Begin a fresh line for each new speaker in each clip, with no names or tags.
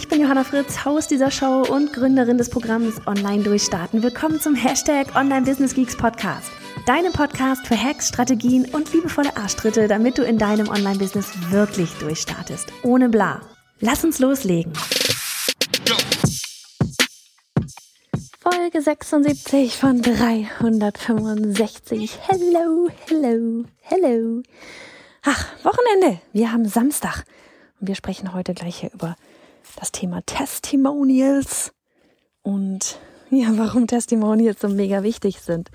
Ich bin Johanna Fritz, Haus dieser Show und Gründerin des Programms Online Durchstarten. Willkommen zum Hashtag Online Business Geeks Podcast. Deinem Podcast für Hacks, Strategien und liebevolle Arschtritte, damit du in deinem Online-Business wirklich durchstartest. Ohne bla. Lass uns loslegen. Folge 76 von 365. Hello, hello, hello. Ach, Wochenende. Wir haben Samstag. Und wir sprechen heute gleich hier über das Thema Testimonials und ja, warum Testimonials so mega wichtig sind.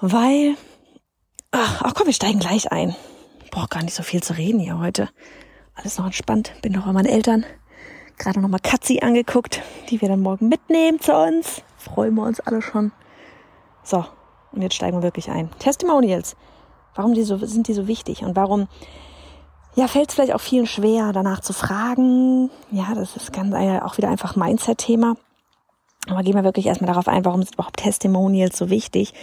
Weil, ach, ach komm, wir steigen gleich ein. Brauch gar nicht so viel zu reden hier heute. Alles noch entspannt. Bin noch bei meinen Eltern. Gerade noch mal Katzi angeguckt, die wir dann morgen mitnehmen zu uns. Freuen wir uns alle schon. So, und jetzt steigen wir wirklich ein. Testimonials. Warum die so, sind die so wichtig und warum ja, fällt es vielleicht auch vielen schwer, danach zu fragen. Ja, das ist ganz äh, auch wieder einfach Mindset-Thema. Aber gehen wir wirklich erstmal darauf ein, warum sind überhaupt Testimonials so wichtig?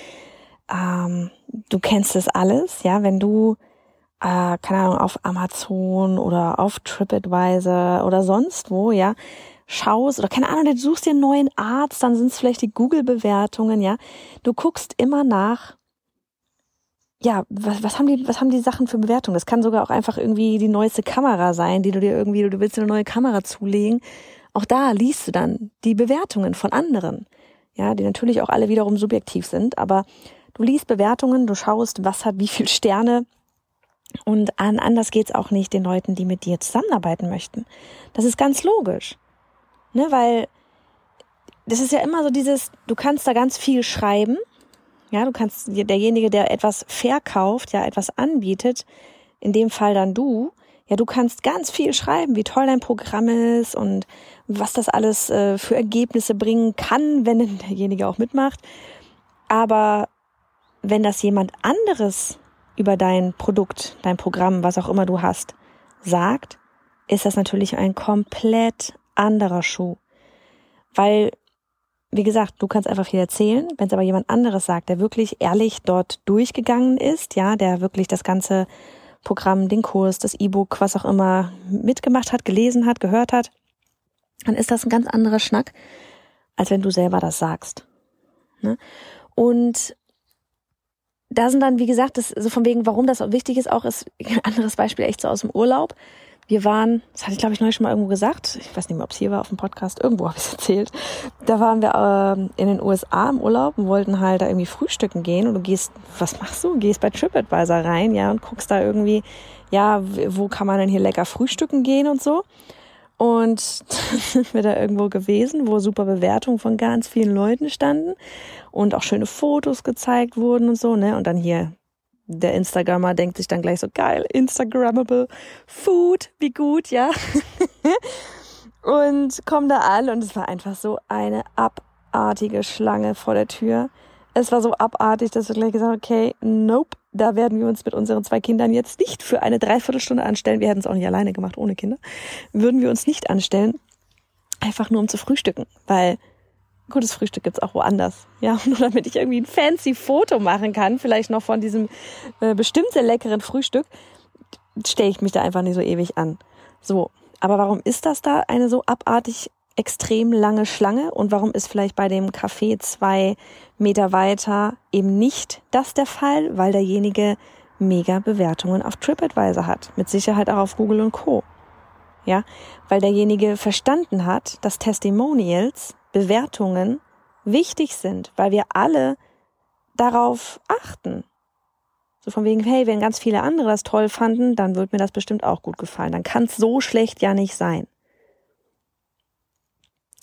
Ähm, du kennst das alles, ja, wenn du, äh, keine Ahnung, auf Amazon oder auf TripAdvisor oder sonst wo, ja, schaust oder keine Ahnung, du suchst dir einen neuen Arzt, dann sind es vielleicht die Google-Bewertungen, ja. Du guckst immer nach, ja, was, was haben die, was haben die Sachen für Bewertungen? Das kann sogar auch einfach irgendwie die neueste Kamera sein, die du dir irgendwie, du willst dir eine neue Kamera zulegen. Auch da liest du dann die Bewertungen von anderen. Ja, die natürlich auch alle wiederum subjektiv sind, aber du liest Bewertungen, du schaust, was hat wie viel Sterne. Und an, anders geht's auch nicht den Leuten, die mit dir zusammenarbeiten möchten. Das ist ganz logisch. Ne, weil das ist ja immer so dieses, du kannst da ganz viel schreiben, ja, du kannst derjenige, der etwas verkauft, ja, etwas anbietet, in dem Fall dann du, ja, du kannst ganz viel schreiben, wie toll dein Programm ist und was das alles äh, für Ergebnisse bringen kann, wenn derjenige auch mitmacht. Aber wenn das jemand anderes über dein Produkt, dein Programm, was auch immer du hast, sagt, ist das natürlich ein komplett anderer Schuh. Weil wie gesagt, du kannst einfach viel erzählen. Wenn es aber jemand anderes sagt, der wirklich ehrlich dort durchgegangen ist, ja, der wirklich das ganze Programm, den Kurs, das E-Book, was auch immer mitgemacht hat, gelesen hat, gehört hat, dann ist das ein ganz anderer Schnack, als wenn du selber das sagst. Ne? Und da sind dann, wie gesagt, das so von wegen, warum das wichtig ist, auch ist ein anderes Beispiel echt so aus dem Urlaub. Wir waren, das hatte ich glaube ich neulich schon mal irgendwo gesagt, ich weiß nicht mehr, ob es hier war auf dem Podcast, irgendwo habe ich es erzählt. Da waren wir äh, in den USA im Urlaub und wollten halt da irgendwie frühstücken gehen und du gehst, was machst du? Gehst bei TripAdvisor rein, ja, und guckst da irgendwie, ja, wo kann man denn hier lecker frühstücken gehen und so. Und sind wir da irgendwo gewesen, wo super Bewertungen von ganz vielen Leuten standen und auch schöne Fotos gezeigt wurden und so, ne? Und dann hier der Instagrammer denkt sich dann gleich so geil, Instagrammable Food, wie gut, ja. und kommen da an und es war einfach so eine abartige Schlange vor der Tür. Es war so abartig, dass wir gleich gesagt haben, okay, nope, da werden wir uns mit unseren zwei Kindern jetzt nicht für eine Dreiviertelstunde anstellen. Wir hätten es auch nicht alleine gemacht, ohne Kinder. Würden wir uns nicht anstellen, einfach nur um zu frühstücken, weil gutes Frühstück gibt's auch woanders. Ja, nur damit ich irgendwie ein fancy Foto machen kann, vielleicht noch von diesem äh, bestimmt sehr leckeren Frühstück, stelle ich mich da einfach nicht so ewig an. So, aber warum ist das da eine so abartig extrem lange Schlange und warum ist vielleicht bei dem Café zwei Meter weiter eben nicht das der Fall, weil derjenige mega Bewertungen auf TripAdvisor hat, mit Sicherheit auch auf Google und Co. Ja, weil derjenige verstanden hat, dass Testimonials Bewertungen wichtig sind, weil wir alle darauf achten. So von wegen, hey, wenn ganz viele andere das toll fanden, dann wird mir das bestimmt auch gut gefallen. Dann kann es so schlecht ja nicht sein.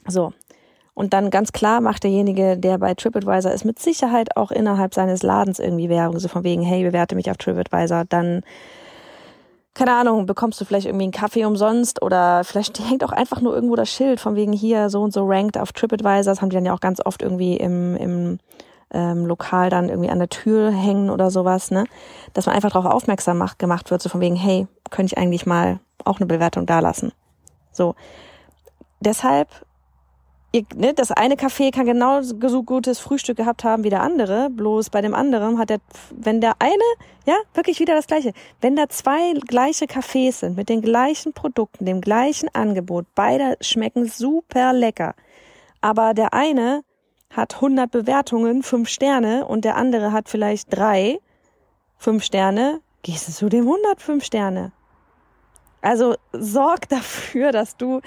So. Und dann ganz klar macht derjenige, der bei TripAdvisor ist, mit Sicherheit auch innerhalb seines Ladens irgendwie Werbung. So von wegen, hey, bewerte mich auf TripAdvisor. Dann keine Ahnung, bekommst du vielleicht irgendwie einen Kaffee umsonst oder vielleicht hängt auch einfach nur irgendwo das Schild von wegen hier so und so ranked auf TripAdvisor. Das haben die dann ja auch ganz oft irgendwie im, im ähm, Lokal dann irgendwie an der Tür hängen oder sowas, ne? Dass man einfach darauf aufmerksam macht, gemacht wird, so von wegen, hey, könnte ich eigentlich mal auch eine Bewertung dalassen. So. Deshalb ihr, ne, das eine Café kann genauso gutes Frühstück gehabt haben wie der andere, bloß bei dem anderen hat der, wenn der eine, ja, wirklich wieder das gleiche, wenn da zwei gleiche Cafés sind mit den gleichen Produkten, dem gleichen Angebot, beide schmecken super lecker, aber der eine hat 100 Bewertungen, 5 Sterne und der andere hat vielleicht drei, 5 Sterne, gehst du zu dem 105 Sterne. Also sorg dafür, dass du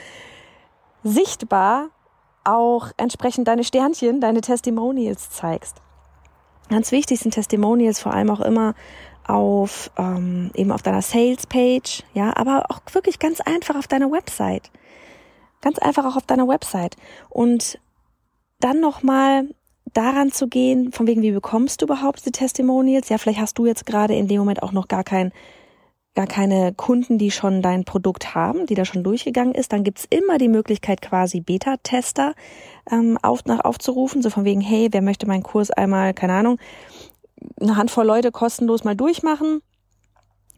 sichtbar auch entsprechend deine Sternchen, deine Testimonials zeigst. Ganz wichtig sind Testimonials vor allem auch immer auf ähm, eben auf deiner Sales Page, ja, aber auch wirklich ganz einfach auf deiner Website, ganz einfach auch auf deiner Website und dann noch mal daran zu gehen, von wegen wie bekommst du überhaupt die Testimonials? Ja, vielleicht hast du jetzt gerade in dem Moment auch noch gar kein gar keine Kunden, die schon dein Produkt haben, die da schon durchgegangen ist, dann gibt's immer die Möglichkeit, quasi Beta-Tester ähm, auf, nach aufzurufen, so von wegen, hey, wer möchte meinen Kurs einmal, keine Ahnung, eine Handvoll Leute kostenlos mal durchmachen.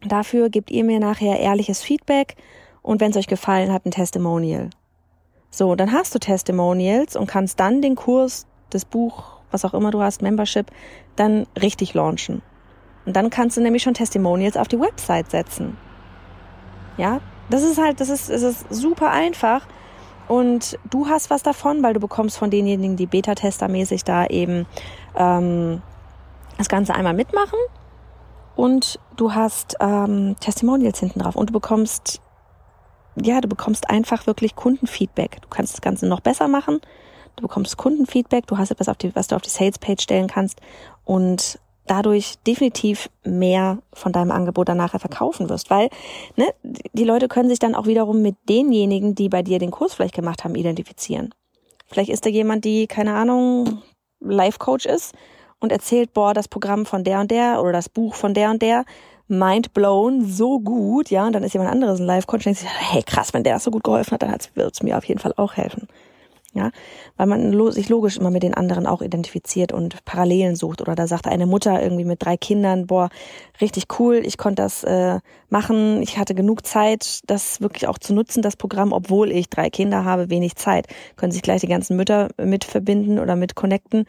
Dafür gebt ihr mir nachher ehrliches Feedback und wenn es euch gefallen hat, ein Testimonial. So, dann hast du Testimonials und kannst dann den Kurs, das Buch, was auch immer du hast, Membership, dann richtig launchen. Und dann kannst du nämlich schon Testimonials auf die Website setzen. Ja, das ist halt, das ist, das ist super einfach. Und du hast was davon, weil du bekommst von denjenigen, die Beta-Tester-mäßig da eben ähm, das Ganze einmal mitmachen. Und du hast ähm, Testimonials hinten drauf. Und du bekommst, ja, du bekommst einfach wirklich Kundenfeedback. Du kannst das Ganze noch besser machen. Du bekommst Kundenfeedback. Du hast etwas, auf die, was du auf die Sales-Page stellen kannst. Und dadurch definitiv mehr von deinem Angebot dann nachher verkaufen wirst, weil ne, die Leute können sich dann auch wiederum mit denjenigen, die bei dir den Kurs vielleicht gemacht haben, identifizieren. Vielleicht ist da jemand, die keine Ahnung Life Coach ist und erzählt, boah, das Programm von der und der oder das Buch von der und der mind blown, so gut, ja, und dann ist jemand anderes ein Life Coach und denkt sich, hey krass, wenn der das so gut geholfen hat, dann wird es mir auf jeden Fall auch helfen ja, weil man sich logisch immer mit den anderen auch identifiziert und Parallelen sucht. Oder da sagt eine Mutter irgendwie mit drei Kindern, boah, richtig cool, ich konnte das äh, machen, ich hatte genug Zeit, das wirklich auch zu nutzen, das Programm, obwohl ich drei Kinder habe, wenig Zeit. Können sich gleich die ganzen Mütter mit verbinden oder mit connecten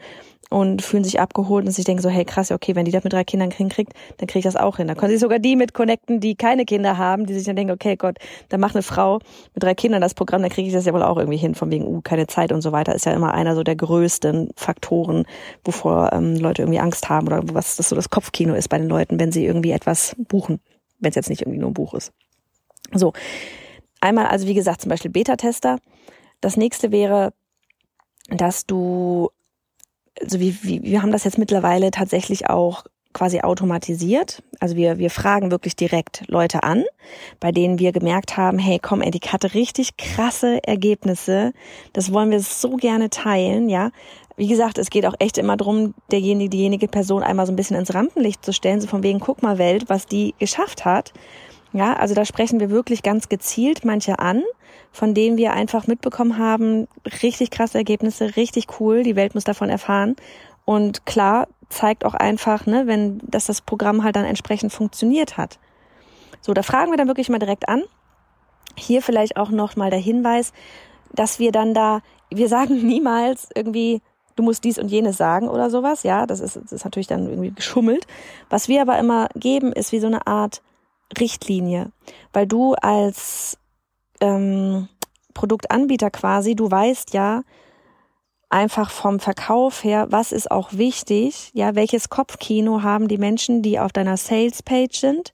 und fühlen sich abgeholt und sich denken so, hey krass, okay, wenn die das mit drei Kindern hinkriegt, dann kriege ich das auch hin. Dann können sich sogar die mit connecten, die keine Kinder haben, die sich dann denken, okay Gott, dann macht eine Frau mit drei Kindern das Programm, dann kriege ich das ja wohl auch irgendwie hin, von wegen, uh, keine Zeit und so weiter, ist ja immer einer so der größten Faktoren, wovor ähm, Leute irgendwie Angst haben oder was das so das Kopfkino ist bei den Leuten, wenn sie irgendwie etwas buchen, wenn es jetzt nicht irgendwie nur ein Buch ist. So, einmal also wie gesagt zum Beispiel Beta-Tester. Das nächste wäre, dass du also wie, wie, wir haben das jetzt mittlerweile tatsächlich auch quasi automatisiert. Also wir, wir fragen wirklich direkt Leute an, bei denen wir gemerkt haben, hey, komm, ey, die hatte richtig krasse Ergebnisse. Das wollen wir so gerne teilen, ja. Wie gesagt, es geht auch echt immer drum, derjenige, diejenige Person einmal so ein bisschen ins Rampenlicht zu stellen, so von wegen, guck mal Welt, was die geschafft hat. Ja, also da sprechen wir wirklich ganz gezielt manche an von denen wir einfach mitbekommen haben, richtig krasse Ergebnisse, richtig cool, die Welt muss davon erfahren. Und klar, zeigt auch einfach, ne, wenn, dass das Programm halt dann entsprechend funktioniert hat. So, da fragen wir dann wirklich mal direkt an. Hier vielleicht auch noch mal der Hinweis, dass wir dann da, wir sagen niemals irgendwie, du musst dies und jenes sagen oder sowas. Ja, das ist, das ist natürlich dann irgendwie geschummelt. Was wir aber immer geben, ist wie so eine Art Richtlinie, weil du als ähm, Produktanbieter quasi, du weißt ja einfach vom Verkauf her, was ist auch wichtig, ja, welches Kopfkino haben die Menschen, die auf deiner Sales-Page sind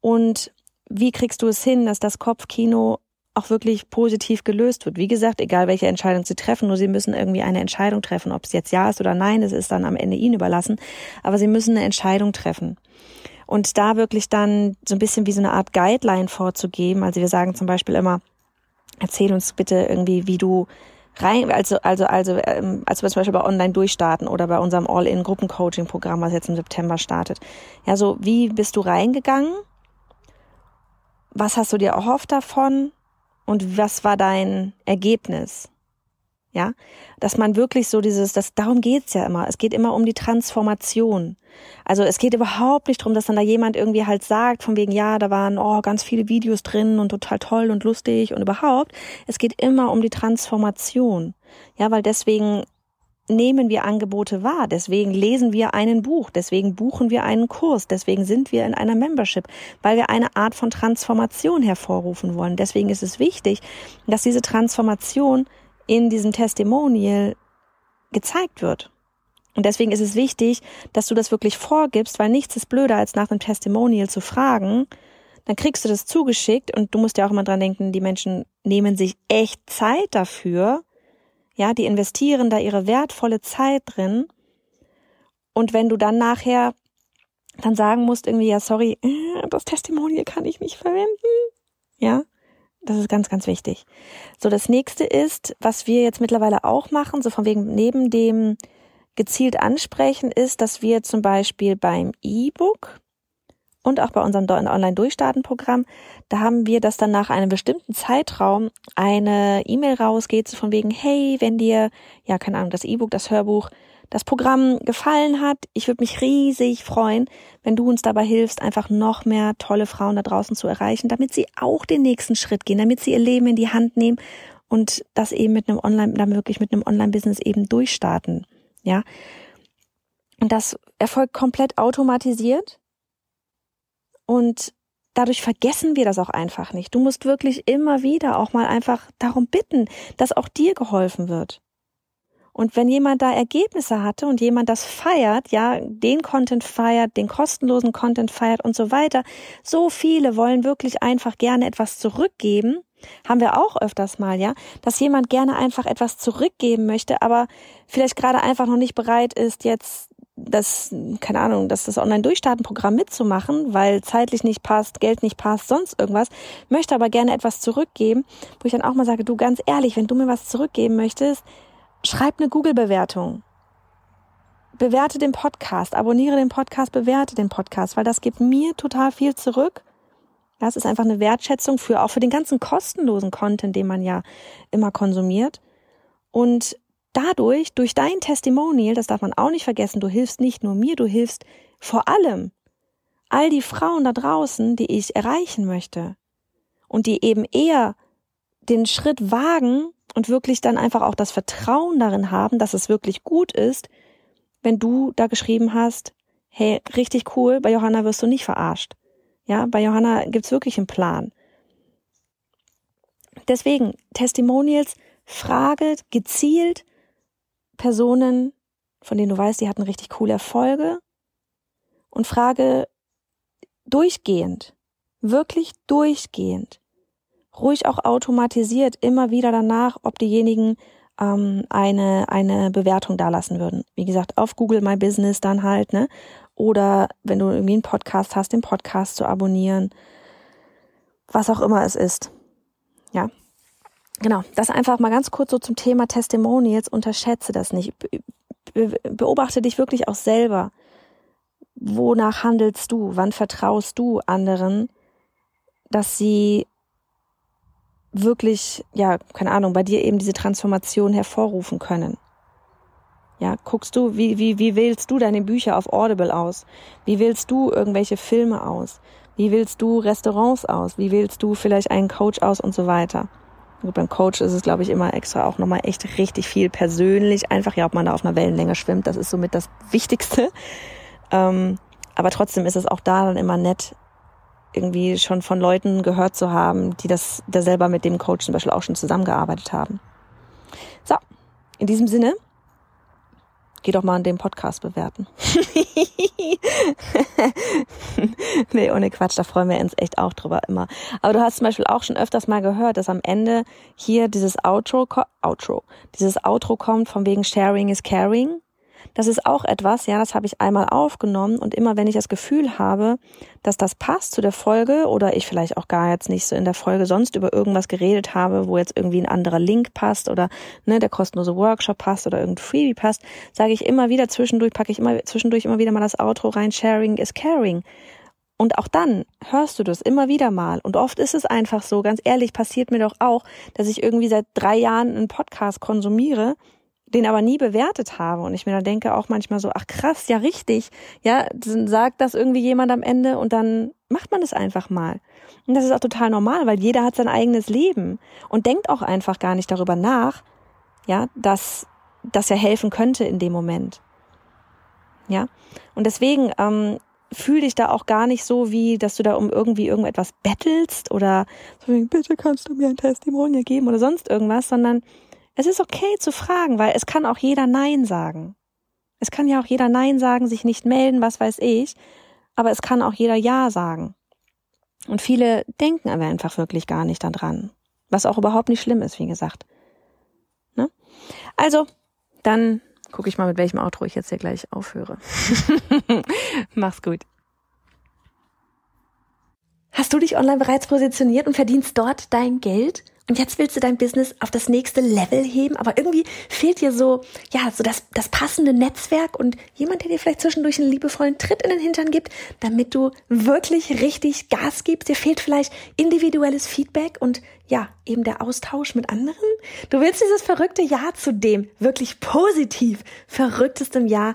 und wie kriegst du es hin, dass das Kopfkino auch wirklich positiv gelöst wird. Wie gesagt, egal welche Entscheidung sie treffen, nur sie müssen irgendwie eine Entscheidung treffen. Ob es jetzt ja ist oder nein, das ist dann am Ende ihnen überlassen. Aber sie müssen eine Entscheidung treffen und da wirklich dann so ein bisschen wie so eine Art Guideline vorzugeben. Also wir sagen zum Beispiel immer, erzähl uns bitte irgendwie, wie du rein, also, also, also, ähm, als wir zum Beispiel bei Online durchstarten oder bei unserem All-in-Gruppen-Coaching-Programm, was jetzt im September startet. Ja, so, wie bist du reingegangen? was hast du dir erhofft davon und was war dein Ergebnis? Ja, dass man wirklich so dieses, das, darum geht's ja immer. Es geht immer um die Transformation. Also es geht überhaupt nicht darum, dass dann da jemand irgendwie halt sagt, von wegen, ja, da waren oh, ganz viele Videos drin und total toll und lustig und überhaupt. Es geht immer um die Transformation. Ja, weil deswegen nehmen wir Angebote wahr, deswegen lesen wir einen Buch, deswegen buchen wir einen Kurs, deswegen sind wir in einer Membership, weil wir eine Art von Transformation hervorrufen wollen. Deswegen ist es wichtig, dass diese Transformation in diesem Testimonial gezeigt wird. Und deswegen ist es wichtig, dass du das wirklich vorgibst, weil nichts ist blöder, als nach einem Testimonial zu fragen. Dann kriegst du das zugeschickt und du musst ja auch immer dran denken, die Menschen nehmen sich echt Zeit dafür. Ja, die investieren da ihre wertvolle Zeit drin. Und wenn du dann nachher dann sagen musst irgendwie, ja, sorry, das Testimonial kann ich nicht verwenden. Ja, das ist ganz, ganz wichtig. So, das nächste ist, was wir jetzt mittlerweile auch machen, so von wegen neben dem gezielt ansprechen, ist, dass wir zum Beispiel beim E-Book und auch bei unserem Online-Durchstarten-Programm, da haben wir, dass dann nach einem bestimmten Zeitraum eine E-Mail rausgeht, so von wegen, hey, wenn dir, ja, keine Ahnung, das E-Book, das Hörbuch, das Programm gefallen hat, ich würde mich riesig freuen, wenn du uns dabei hilfst, einfach noch mehr tolle Frauen da draußen zu erreichen, damit sie auch den nächsten Schritt gehen, damit sie ihr Leben in die Hand nehmen und das eben mit einem Online, dann wirklich mit einem Online-Business eben durchstarten. Ja. Und das erfolgt komplett automatisiert. Und dadurch vergessen wir das auch einfach nicht. Du musst wirklich immer wieder auch mal einfach darum bitten, dass auch dir geholfen wird. Und wenn jemand da Ergebnisse hatte und jemand das feiert, ja, den Content feiert, den kostenlosen Content feiert und so weiter, so viele wollen wirklich einfach gerne etwas zurückgeben, haben wir auch öfters mal, ja, dass jemand gerne einfach etwas zurückgeben möchte, aber vielleicht gerade einfach noch nicht bereit ist, jetzt das, keine Ahnung, dass das Online-Durchstarten-Programm mitzumachen, weil zeitlich nicht passt, Geld nicht passt, sonst irgendwas, möchte aber gerne etwas zurückgeben, wo ich dann auch mal sage, du ganz ehrlich, wenn du mir was zurückgeben möchtest, schreib eine Google-Bewertung. Bewerte den Podcast, abonniere den Podcast, bewerte den Podcast, weil das gibt mir total viel zurück ja, es ist einfach eine Wertschätzung für auch für den ganzen kostenlosen Content, den man ja immer konsumiert. Und dadurch, durch dein Testimonial, das darf man auch nicht vergessen, du hilfst nicht nur mir, du hilfst vor allem all die Frauen da draußen, die ich erreichen möchte und die eben eher den Schritt wagen und wirklich dann einfach auch das Vertrauen darin haben, dass es wirklich gut ist, wenn du da geschrieben hast, hey, richtig cool, bei Johanna wirst du nicht verarscht. Ja, bei Johanna gibt's wirklich einen Plan. Deswegen, Testimonials, frage gezielt Personen, von denen du weißt, die hatten richtig coole Erfolge und frage durchgehend, wirklich durchgehend, ruhig auch automatisiert immer wieder danach, ob diejenigen ähm, eine, eine Bewertung dalassen würden. Wie gesagt, auf Google My Business dann halt, ne? oder wenn du irgendwie einen Podcast hast, den Podcast zu abonnieren, was auch immer es ist. Ja. Genau, das einfach mal ganz kurz so zum Thema Testimonials. Unterschätze das nicht. beobachte dich wirklich auch selber. Wonach handelst du? Wann vertraust du anderen, dass sie wirklich, ja, keine Ahnung, bei dir eben diese Transformation hervorrufen können? Ja, guckst du, wie, wie, wie wählst du deine Bücher auf Audible aus? Wie wählst du irgendwelche Filme aus? Wie wählst du Restaurants aus? Wie wählst du vielleicht einen Coach aus und so weiter? Gut, beim Coach ist es, glaube ich, immer extra auch nochmal echt richtig viel persönlich. Einfach, ja, ob man da auf einer Wellenlänge schwimmt, das ist somit das Wichtigste. Ähm, aber trotzdem ist es auch da dann immer nett, irgendwie schon von Leuten gehört zu haben, die das da selber mit dem Coach zum Beispiel auch schon zusammengearbeitet haben. So, in diesem Sinne Geh doch mal an dem Podcast bewerten. nee, ohne Quatsch, da freuen wir uns echt auch drüber immer. Aber du hast zum Beispiel auch schon öfters mal gehört, dass am Ende hier dieses Outro, Outro, dieses Outro kommt von wegen Sharing is Caring. Das ist auch etwas, ja, das habe ich einmal aufgenommen und immer wenn ich das Gefühl habe, dass das passt zu der Folge oder ich vielleicht auch gar jetzt nicht so in der Folge sonst über irgendwas geredet habe, wo jetzt irgendwie ein anderer Link passt oder ne, der kostenlose Workshop passt oder irgendein Freebie passt, sage ich immer wieder zwischendurch, packe ich immer zwischendurch immer wieder mal das Outro rein, Sharing is Caring. Und auch dann hörst du das immer wieder mal. Und oft ist es einfach so, ganz ehrlich, passiert mir doch auch, dass ich irgendwie seit drei Jahren einen Podcast konsumiere, den aber nie bewertet habe. Und ich mir dann denke auch manchmal so, ach krass, ja richtig. Ja, sagt das irgendwie jemand am Ende und dann macht man es einfach mal. Und das ist auch total normal, weil jeder hat sein eigenes Leben und denkt auch einfach gar nicht darüber nach, ja, dass das ja helfen könnte in dem Moment. Ja, und deswegen ähm, fühl dich da auch gar nicht so, wie, dass du da um irgendwie irgendetwas bettelst oder so, bitte kannst du mir ein Testimonial geben oder sonst irgendwas, sondern es ist okay zu fragen, weil es kann auch jeder Nein sagen. Es kann ja auch jeder Nein sagen, sich nicht melden, was weiß ich, aber es kann auch jeder Ja sagen. Und viele denken aber einfach wirklich gar nicht daran, was auch überhaupt nicht schlimm ist, wie gesagt. Ne? Also, dann gucke ich mal, mit welchem Outro ich jetzt hier gleich aufhöre. Mach's gut. Hast du dich online bereits positioniert und verdienst dort dein Geld? Und jetzt willst du dein Business auf das nächste Level heben, aber irgendwie fehlt dir so, ja, so das, das passende Netzwerk und jemand, der dir vielleicht zwischendurch einen liebevollen Tritt in den Hintern gibt, damit du wirklich richtig Gas gibst. Dir fehlt vielleicht individuelles Feedback und ja, eben der Austausch mit anderen. Du willst dieses verrückte Jahr zu dem wirklich positiv verrücktestem Jahr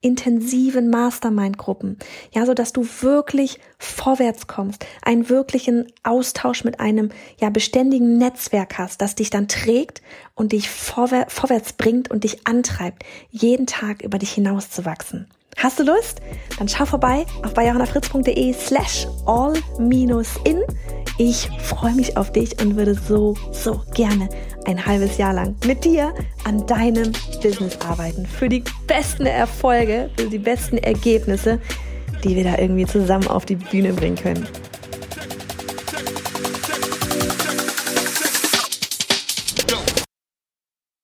intensiven Mastermind-Gruppen, ja, so dass du wirklich vorwärts kommst, einen wirklichen Austausch mit einem ja beständigen Netzwerk hast, das dich dann trägt und dich vorwär vorwärts bringt und dich antreibt, jeden Tag über dich hinauszuwachsen. Hast du Lust? Dann schau vorbei auf bayerhannafritz.de slash all-in. Ich freue mich auf dich und würde so, so gerne ein halbes Jahr lang mit dir an deinem Business arbeiten. Für die besten Erfolge, für die besten Ergebnisse, die wir da irgendwie zusammen auf die Bühne bringen können.